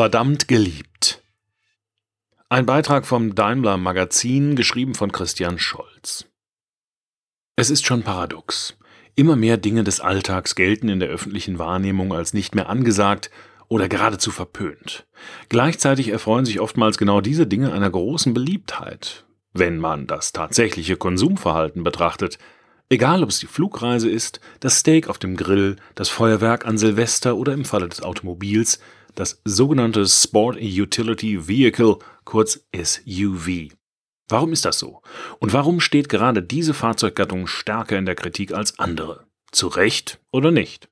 Verdammt geliebt. Ein Beitrag vom Daimler Magazin, geschrieben von Christian Scholz. Es ist schon paradox. Immer mehr Dinge des Alltags gelten in der öffentlichen Wahrnehmung als nicht mehr angesagt oder geradezu verpönt. Gleichzeitig erfreuen sich oftmals genau diese Dinge einer großen Beliebtheit, wenn man das tatsächliche Konsumverhalten betrachtet. Egal, ob es die Flugreise ist, das Steak auf dem Grill, das Feuerwerk an Silvester oder im Falle des Automobils das sogenannte Sport Utility Vehicle, kurz SUV. Warum ist das so? Und warum steht gerade diese Fahrzeuggattung stärker in der Kritik als andere? Zu Recht oder nicht?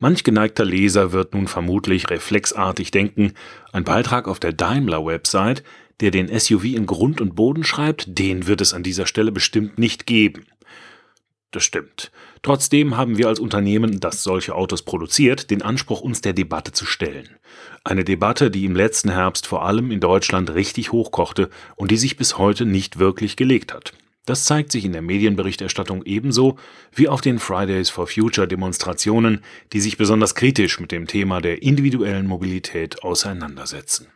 Manch geneigter Leser wird nun vermutlich reflexartig denken, ein Beitrag auf der Daimler-Website, der den SUV in Grund und Boden schreibt, den wird es an dieser Stelle bestimmt nicht geben. Das stimmt. Trotzdem haben wir als Unternehmen, das solche Autos produziert, den Anspruch, uns der Debatte zu stellen. Eine Debatte, die im letzten Herbst vor allem in Deutschland richtig hochkochte und die sich bis heute nicht wirklich gelegt hat. Das zeigt sich in der Medienberichterstattung ebenso wie auf den Fridays for Future Demonstrationen, die sich besonders kritisch mit dem Thema der individuellen Mobilität auseinandersetzen.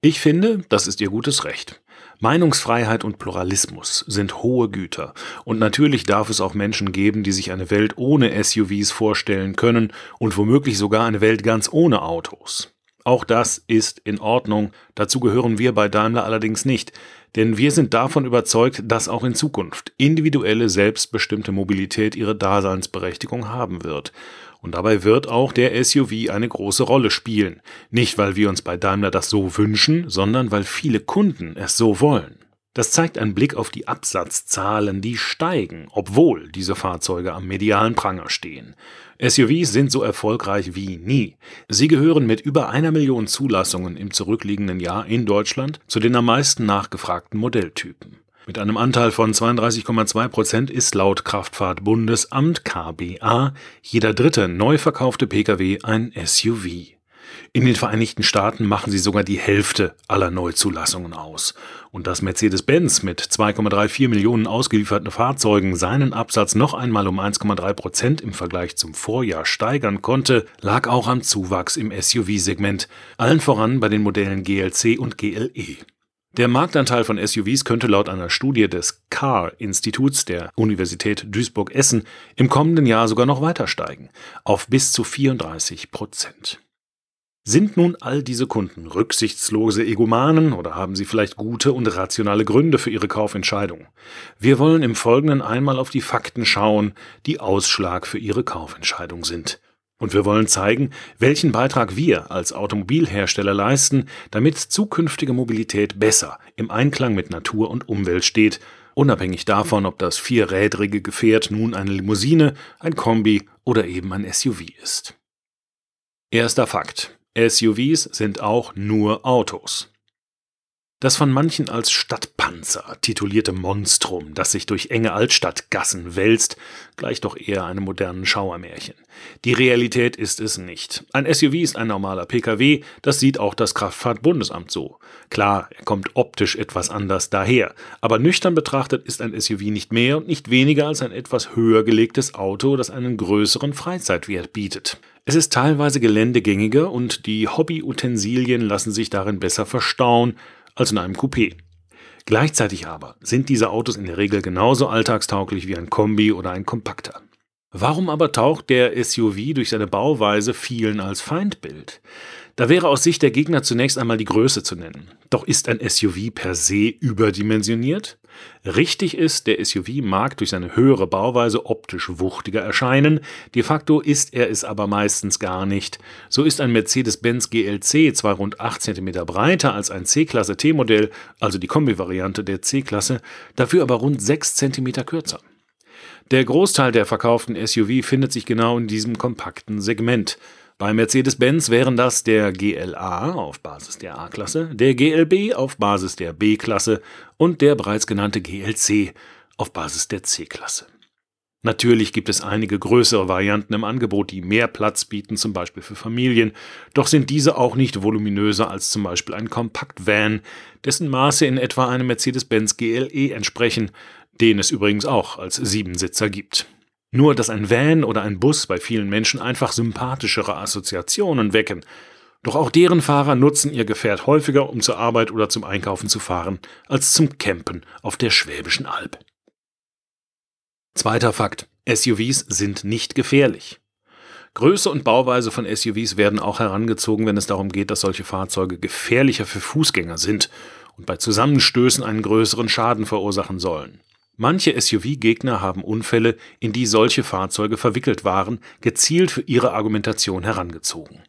Ich finde, das ist ihr gutes Recht. Meinungsfreiheit und Pluralismus sind hohe Güter, und natürlich darf es auch Menschen geben, die sich eine Welt ohne SUVs vorstellen können und womöglich sogar eine Welt ganz ohne Autos. Auch das ist in Ordnung, dazu gehören wir bei Daimler allerdings nicht, denn wir sind davon überzeugt, dass auch in Zukunft individuelle, selbstbestimmte Mobilität ihre Daseinsberechtigung haben wird. Und dabei wird auch der SUV eine große Rolle spielen. Nicht, weil wir uns bei Daimler das so wünschen, sondern weil viele Kunden es so wollen. Das zeigt ein Blick auf die Absatzzahlen, die steigen, obwohl diese Fahrzeuge am medialen Pranger stehen. SUVs sind so erfolgreich wie nie. Sie gehören mit über einer Million Zulassungen im zurückliegenden Jahr in Deutschland zu den am meisten nachgefragten Modelltypen. Mit einem Anteil von 32,2 Prozent ist laut Kraftfahrtbundesamt KBA jeder dritte neu verkaufte Pkw ein SUV. In den Vereinigten Staaten machen sie sogar die Hälfte aller Neuzulassungen aus. Und dass Mercedes-Benz mit 2,34 Millionen ausgelieferten Fahrzeugen seinen Absatz noch einmal um 1,3 Prozent im Vergleich zum Vorjahr steigern konnte, lag auch am Zuwachs im SUV-Segment, allen voran bei den Modellen GLC und GLE. Der Marktanteil von SUVs könnte laut einer Studie des CAR-Instituts der Universität Duisburg-Essen im kommenden Jahr sogar noch weiter steigen, auf bis zu 34 Prozent. Sind nun all diese Kunden rücksichtslose Egomanen oder haben sie vielleicht gute und rationale Gründe für ihre Kaufentscheidung? Wir wollen im Folgenden einmal auf die Fakten schauen, die Ausschlag für ihre Kaufentscheidung sind. Und wir wollen zeigen, welchen Beitrag wir als Automobilhersteller leisten, damit zukünftige Mobilität besser im Einklang mit Natur und Umwelt steht, unabhängig davon, ob das vierrädrige Gefährt nun eine Limousine, ein Kombi oder eben ein SUV ist. Erster Fakt. SUVs sind auch nur Autos. Das von manchen als Stadtpanzer titulierte Monstrum, das sich durch enge Altstadtgassen wälzt, gleicht doch eher einem modernen Schauermärchen. Die Realität ist es nicht. Ein SUV ist ein normaler Pkw, das sieht auch das Kraftfahrtbundesamt so. Klar, er kommt optisch etwas anders daher, aber nüchtern betrachtet ist ein SUV nicht mehr und nicht weniger als ein etwas höher gelegtes Auto, das einen größeren Freizeitwert bietet. Es ist teilweise geländegängiger und die Hobbyutensilien lassen sich darin besser verstauen, als in einem Coupé. Gleichzeitig aber sind diese Autos in der Regel genauso alltagstauglich wie ein Kombi oder ein Kompakter. Warum aber taucht der SUV durch seine Bauweise vielen als Feindbild? Da wäre aus Sicht der Gegner zunächst einmal die Größe zu nennen. Doch ist ein SUV per se überdimensioniert? Richtig ist, der SUV mag durch seine höhere Bauweise optisch wuchtiger erscheinen, de facto ist er es aber meistens gar nicht. So ist ein Mercedes-Benz GLC zwar rund 8 cm breiter als ein C-Klasse T-Modell, also die Kombi-Variante der C-Klasse, dafür aber rund 6 cm kürzer. Der Großteil der verkauften SUV findet sich genau in diesem kompakten Segment. Bei Mercedes-Benz wären das der GLA auf Basis der A-Klasse, der GLB auf Basis der B-Klasse und der bereits genannte GLC auf Basis der C-Klasse. Natürlich gibt es einige größere Varianten im Angebot, die mehr Platz bieten, zum Beispiel für Familien, doch sind diese auch nicht voluminöser als zum Beispiel ein Kompakt-Van, dessen Maße in etwa einem Mercedes-Benz GLE entsprechen, den es übrigens auch als Siebensitzer gibt. Nur, dass ein Van oder ein Bus bei vielen Menschen einfach sympathischere Assoziationen wecken. Doch auch deren Fahrer nutzen ihr Gefährt häufiger, um zur Arbeit oder zum Einkaufen zu fahren, als zum Campen auf der Schwäbischen Alb. Zweiter Fakt. SUVs sind nicht gefährlich. Größe und Bauweise von SUVs werden auch herangezogen, wenn es darum geht, dass solche Fahrzeuge gefährlicher für Fußgänger sind und bei Zusammenstößen einen größeren Schaden verursachen sollen. Manche SUV-Gegner haben Unfälle, in die solche Fahrzeuge verwickelt waren, gezielt für ihre Argumentation herangezogen.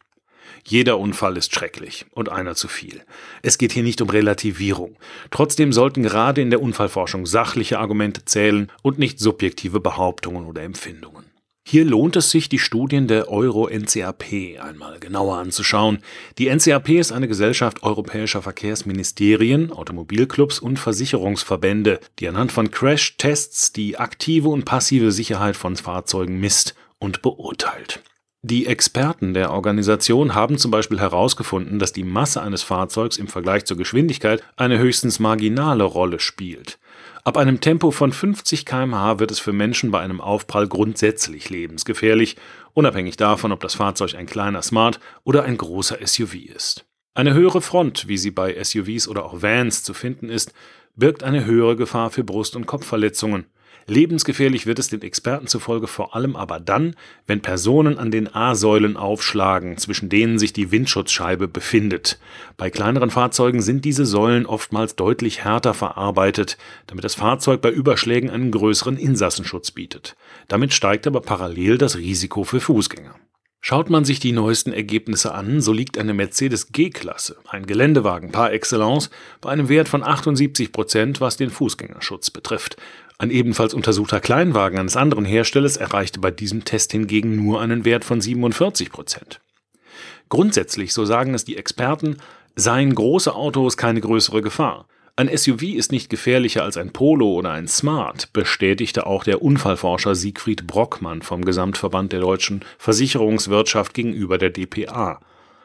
Jeder Unfall ist schrecklich und einer zu viel. Es geht hier nicht um Relativierung. Trotzdem sollten gerade in der Unfallforschung sachliche Argumente zählen und nicht subjektive Behauptungen oder Empfindungen. Hier lohnt es sich, die Studien der Euro-NCAP einmal genauer anzuschauen. Die NCAP ist eine Gesellschaft europäischer Verkehrsministerien, Automobilclubs und Versicherungsverbände, die anhand von Crash-Tests die aktive und passive Sicherheit von Fahrzeugen misst und beurteilt. Die Experten der Organisation haben zum Beispiel herausgefunden, dass die Masse eines Fahrzeugs im Vergleich zur Geschwindigkeit eine höchstens marginale Rolle spielt. Ab einem Tempo von 50 km/h wird es für Menschen bei einem Aufprall grundsätzlich lebensgefährlich, unabhängig davon, ob das Fahrzeug ein kleiner Smart oder ein großer SUV ist. Eine höhere Front, wie sie bei SUVs oder auch Vans zu finden ist, birgt eine höhere Gefahr für Brust- und Kopfverletzungen. Lebensgefährlich wird es den Experten zufolge vor allem aber dann, wenn Personen an den A-Säulen aufschlagen, zwischen denen sich die Windschutzscheibe befindet. Bei kleineren Fahrzeugen sind diese Säulen oftmals deutlich härter verarbeitet, damit das Fahrzeug bei Überschlägen einen größeren Insassenschutz bietet. Damit steigt aber parallel das Risiko für Fußgänger. Schaut man sich die neuesten Ergebnisse an, so liegt eine Mercedes G-Klasse, ein Geländewagen par excellence, bei einem Wert von 78 Prozent, was den Fußgängerschutz betrifft. Ein ebenfalls untersuchter Kleinwagen eines anderen Herstellers erreichte bei diesem Test hingegen nur einen Wert von 47 Prozent. Grundsätzlich, so sagen es die Experten, seien große Autos keine größere Gefahr. Ein SUV ist nicht gefährlicher als ein Polo oder ein Smart, bestätigte auch der Unfallforscher Siegfried Brockmann vom Gesamtverband der deutschen Versicherungswirtschaft gegenüber der dpa.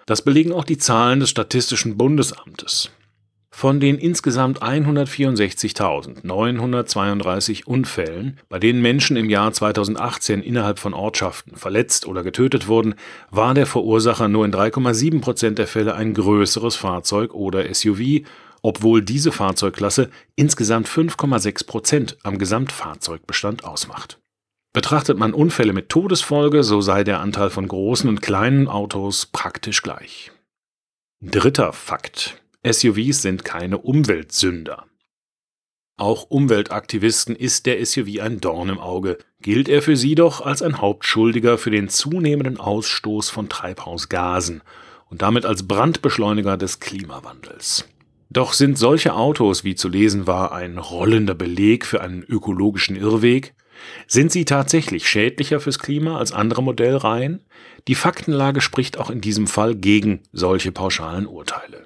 Das belegen auch die Zahlen des Statistischen Bundesamtes. Von den insgesamt 164.932 Unfällen, bei denen Menschen im Jahr 2018 innerhalb von Ortschaften verletzt oder getötet wurden, war der Verursacher nur in 3,7 Prozent der Fälle ein größeres Fahrzeug oder SUV, obwohl diese Fahrzeugklasse insgesamt 5,6 Prozent am Gesamtfahrzeugbestand ausmacht. Betrachtet man Unfälle mit Todesfolge, so sei der Anteil von großen und kleinen Autos praktisch gleich. Dritter Fakt. SUVs sind keine Umweltsünder. Auch Umweltaktivisten ist der SUV ein Dorn im Auge, gilt er für sie doch als ein Hauptschuldiger für den zunehmenden Ausstoß von Treibhausgasen und damit als Brandbeschleuniger des Klimawandels. Doch sind solche Autos, wie zu lesen war, ein rollender Beleg für einen ökologischen Irrweg? Sind sie tatsächlich schädlicher fürs Klima als andere Modellreihen? Die Faktenlage spricht auch in diesem Fall gegen solche pauschalen Urteile.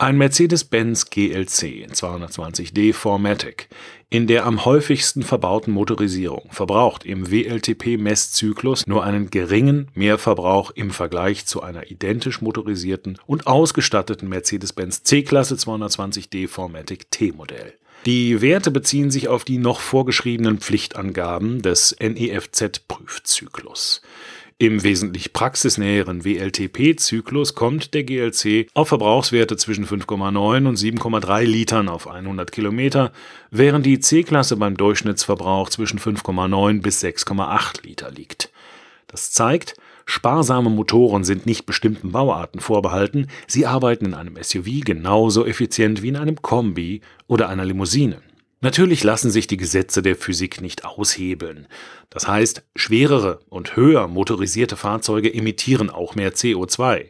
Ein Mercedes-Benz GLC 220d 4MATIC in der am häufigsten verbauten Motorisierung verbraucht im WLTP-Messzyklus nur einen geringen Mehrverbrauch im Vergleich zu einer identisch motorisierten und ausgestatteten Mercedes-Benz C-Klasse 220d 4MATIC T-Modell. Die Werte beziehen sich auf die noch vorgeschriebenen Pflichtangaben des NEFZ-Prüfzyklus. Im wesentlich praxisnäheren WLTP-Zyklus kommt der GLC auf Verbrauchswerte zwischen 5,9 und 7,3 Litern auf 100 Kilometer, während die C-Klasse beim Durchschnittsverbrauch zwischen 5,9 bis 6,8 Liter liegt. Das zeigt, sparsame Motoren sind nicht bestimmten Bauarten vorbehalten, sie arbeiten in einem SUV genauso effizient wie in einem Kombi oder einer Limousine. Natürlich lassen sich die Gesetze der Physik nicht aushebeln. Das heißt, schwerere und höher motorisierte Fahrzeuge emittieren auch mehr CO2.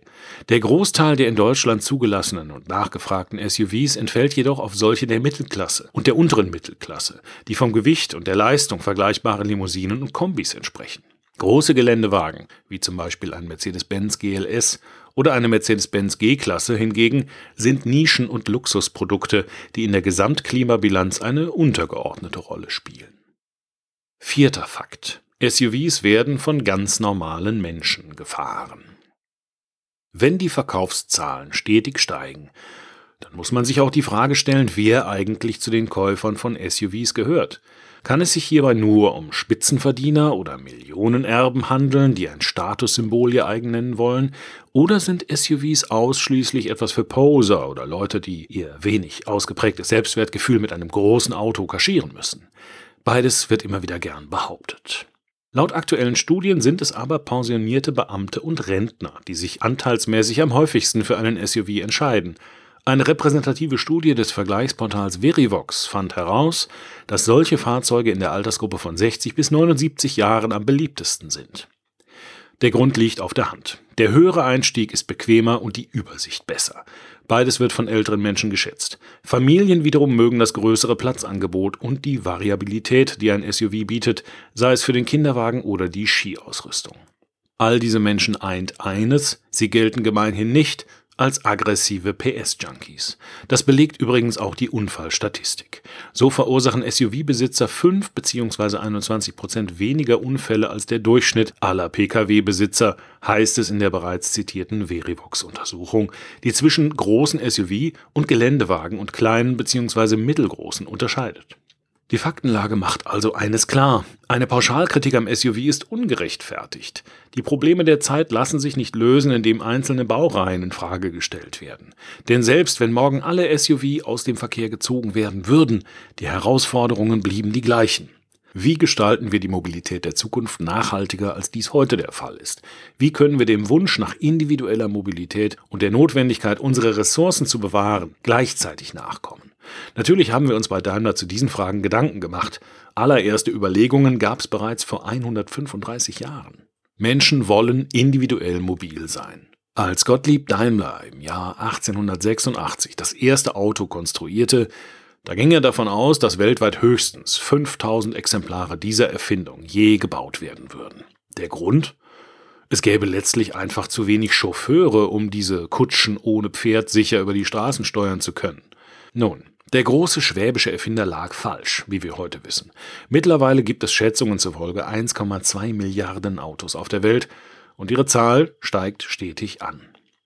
Der Großteil der in Deutschland zugelassenen und nachgefragten SUVs entfällt jedoch auf solche der Mittelklasse und der unteren Mittelklasse, die vom Gewicht und der Leistung vergleichbare Limousinen und Kombis entsprechen. Große Geländewagen, wie zum Beispiel ein Mercedes-Benz GLS oder eine Mercedes-Benz G-Klasse hingegen sind Nischen- und Luxusprodukte, die in der Gesamtklimabilanz eine untergeordnete Rolle spielen. Vierter Fakt. SUVs werden von ganz normalen Menschen gefahren. Wenn die Verkaufszahlen stetig steigen, dann muss man sich auch die Frage stellen, wer eigentlich zu den Käufern von SUVs gehört. Kann es sich hierbei nur um Spitzenverdiener oder Millionenerben handeln, die ein Statussymbol ihr eigen nennen wollen? Oder sind SUVs ausschließlich etwas für Poser oder Leute, die ihr wenig ausgeprägtes Selbstwertgefühl mit einem großen Auto kaschieren müssen? Beides wird immer wieder gern behauptet. Laut aktuellen Studien sind es aber pensionierte Beamte und Rentner, die sich anteilsmäßig am häufigsten für einen SUV entscheiden – eine repräsentative Studie des Vergleichsportals Verivox fand heraus, dass solche Fahrzeuge in der Altersgruppe von 60 bis 79 Jahren am beliebtesten sind. Der Grund liegt auf der Hand. Der höhere Einstieg ist bequemer und die Übersicht besser. Beides wird von älteren Menschen geschätzt. Familien wiederum mögen das größere Platzangebot und die Variabilität, die ein SUV bietet, sei es für den Kinderwagen oder die Skiausrüstung. All diese Menschen eint eines, sie gelten gemeinhin nicht als aggressive PS-Junkies. Das belegt übrigens auch die Unfallstatistik. So verursachen SUV-Besitzer 5 bzw. 21 Prozent weniger Unfälle als der Durchschnitt aller Pkw-Besitzer, heißt es in der bereits zitierten Verivox-Untersuchung, die zwischen großen SUV und Geländewagen und kleinen bzw. mittelgroßen unterscheidet. Die Faktenlage macht also eines klar. Eine Pauschalkritik am SUV ist ungerechtfertigt. Die Probleme der Zeit lassen sich nicht lösen, indem einzelne Baureihen in Frage gestellt werden. Denn selbst wenn morgen alle SUV aus dem Verkehr gezogen werden würden, die Herausforderungen blieben die gleichen. Wie gestalten wir die Mobilität der Zukunft nachhaltiger, als dies heute der Fall ist? Wie können wir dem Wunsch nach individueller Mobilität und der Notwendigkeit, unsere Ressourcen zu bewahren, gleichzeitig nachkommen? Natürlich haben wir uns bei Daimler zu diesen Fragen Gedanken gemacht. Allererste Überlegungen gab es bereits vor 135 Jahren. Menschen wollen individuell mobil sein. Als Gottlieb Daimler im Jahr 1886 das erste Auto konstruierte, da ging er davon aus, dass weltweit höchstens 5000 Exemplare dieser Erfindung je gebaut werden würden. Der Grund? Es gäbe letztlich einfach zu wenig Chauffeure, um diese Kutschen ohne Pferd sicher über die Straßen steuern zu können. Nun, der große schwäbische Erfinder lag falsch, wie wir heute wissen. Mittlerweile gibt es Schätzungen zufolge 1,2 Milliarden Autos auf der Welt und ihre Zahl steigt stetig an.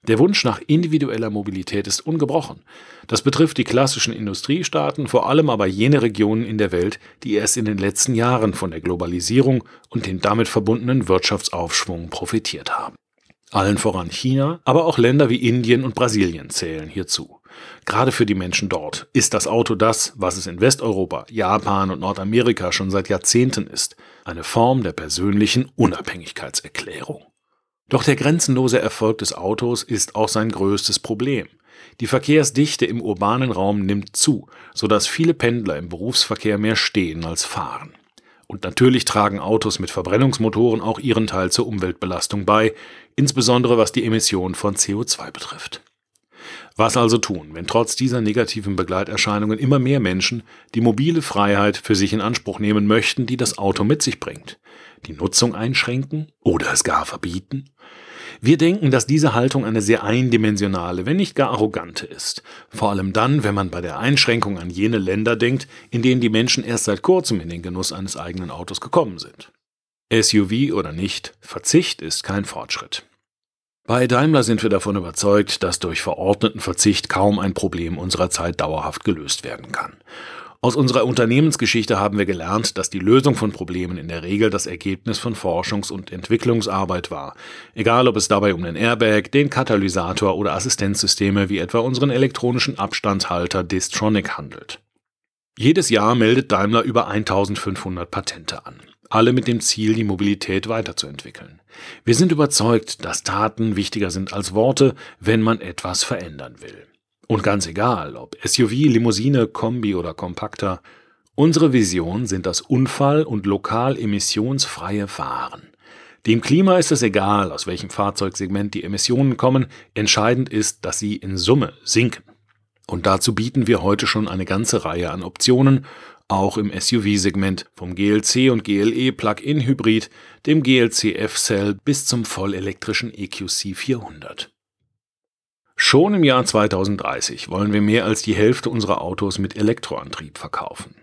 Der Wunsch nach individueller Mobilität ist ungebrochen. Das betrifft die klassischen Industriestaaten, vor allem aber jene Regionen in der Welt, die erst in den letzten Jahren von der Globalisierung und dem damit verbundenen Wirtschaftsaufschwung profitiert haben. Allen voran China, aber auch Länder wie Indien und Brasilien zählen hierzu. Gerade für die Menschen dort ist das Auto das, was es in Westeuropa, Japan und Nordamerika schon seit Jahrzehnten ist, eine Form der persönlichen Unabhängigkeitserklärung. Doch der grenzenlose Erfolg des Autos ist auch sein größtes Problem. Die Verkehrsdichte im urbanen Raum nimmt zu, sodass viele Pendler im Berufsverkehr mehr stehen als fahren. Und natürlich tragen Autos mit Verbrennungsmotoren auch ihren Teil zur Umweltbelastung bei, insbesondere was die Emission von CO2 betrifft. Was also tun, wenn trotz dieser negativen Begleiterscheinungen immer mehr Menschen die mobile Freiheit für sich in Anspruch nehmen möchten, die das Auto mit sich bringt? Die Nutzung einschränken oder es gar verbieten? Wir denken, dass diese Haltung eine sehr eindimensionale, wenn nicht gar arrogante ist. Vor allem dann, wenn man bei der Einschränkung an jene Länder denkt, in denen die Menschen erst seit kurzem in den Genuss eines eigenen Autos gekommen sind. SUV oder nicht, Verzicht ist kein Fortschritt. Bei Daimler sind wir davon überzeugt, dass durch verordneten Verzicht kaum ein Problem unserer Zeit dauerhaft gelöst werden kann. Aus unserer Unternehmensgeschichte haben wir gelernt, dass die Lösung von Problemen in der Regel das Ergebnis von Forschungs- und Entwicklungsarbeit war, egal ob es dabei um den Airbag, den Katalysator oder Assistenzsysteme wie etwa unseren elektronischen Abstandshalter Distronic handelt. Jedes Jahr meldet Daimler über 1500 Patente an alle mit dem Ziel, die Mobilität weiterzuentwickeln. Wir sind überzeugt, dass Taten wichtiger sind als Worte, wenn man etwas verändern will. Und ganz egal, ob SUV, Limousine, Kombi oder Kompakter, unsere Vision sind das unfall- und lokal emissionsfreie Fahren. Dem Klima ist es egal, aus welchem Fahrzeugsegment die Emissionen kommen, entscheidend ist, dass sie in Summe sinken. Und dazu bieten wir heute schon eine ganze Reihe an Optionen auch im SUV-Segment vom GLC und GLE Plug-in Hybrid, dem GLC F-Cell bis zum vollelektrischen EQC 400. Schon im Jahr 2030 wollen wir mehr als die Hälfte unserer Autos mit Elektroantrieb verkaufen.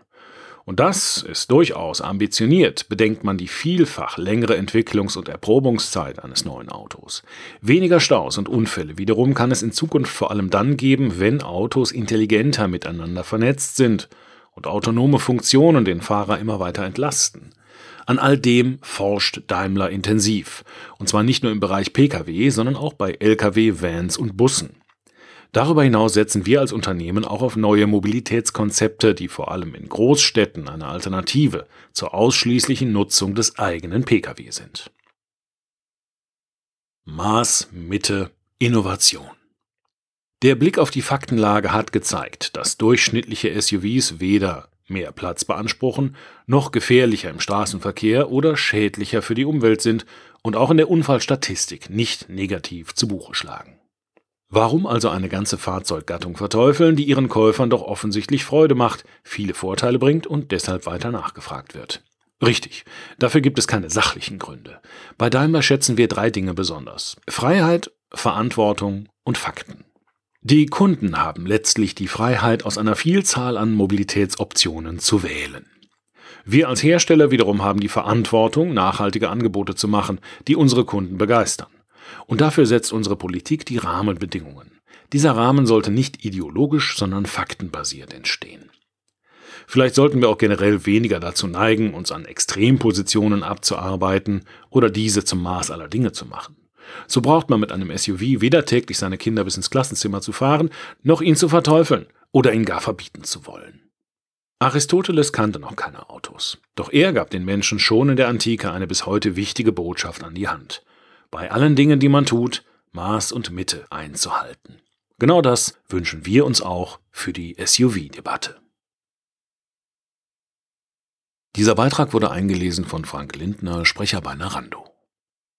Und das ist durchaus ambitioniert, bedenkt man die vielfach längere Entwicklungs- und Erprobungszeit eines neuen Autos. Weniger Staus und Unfälle wiederum kann es in Zukunft vor allem dann geben, wenn Autos intelligenter miteinander vernetzt sind und autonome Funktionen den Fahrer immer weiter entlasten. An all dem forscht Daimler intensiv, und zwar nicht nur im Bereich Pkw, sondern auch bei Lkw, Vans und Bussen. Darüber hinaus setzen wir als Unternehmen auch auf neue Mobilitätskonzepte, die vor allem in Großstädten eine Alternative zur ausschließlichen Nutzung des eigenen Pkw sind. Maß, Mitte, Innovation. Der Blick auf die Faktenlage hat gezeigt, dass durchschnittliche SUVs weder mehr Platz beanspruchen, noch gefährlicher im Straßenverkehr oder schädlicher für die Umwelt sind und auch in der Unfallstatistik nicht negativ zu Buche schlagen. Warum also eine ganze Fahrzeuggattung verteufeln, die ihren Käufern doch offensichtlich Freude macht, viele Vorteile bringt und deshalb weiter nachgefragt wird? Richtig, dafür gibt es keine sachlichen Gründe. Bei Daimler schätzen wir drei Dinge besonders. Freiheit, Verantwortung und Fakten. Die Kunden haben letztlich die Freiheit, aus einer Vielzahl an Mobilitätsoptionen zu wählen. Wir als Hersteller wiederum haben die Verantwortung, nachhaltige Angebote zu machen, die unsere Kunden begeistern. Und dafür setzt unsere Politik die Rahmenbedingungen. Dieser Rahmen sollte nicht ideologisch, sondern faktenbasiert entstehen. Vielleicht sollten wir auch generell weniger dazu neigen, uns an Extrempositionen abzuarbeiten oder diese zum Maß aller Dinge zu machen. So braucht man mit einem SUV weder täglich seine Kinder bis ins Klassenzimmer zu fahren, noch ihn zu verteufeln oder ihn gar verbieten zu wollen. Aristoteles kannte noch keine Autos, doch er gab den Menschen schon in der Antike eine bis heute wichtige Botschaft an die Hand bei allen Dingen, die man tut, Maß und Mitte einzuhalten. Genau das wünschen wir uns auch für die SUV-Debatte. Dieser Beitrag wurde eingelesen von Frank Lindner, Sprecher bei Narando.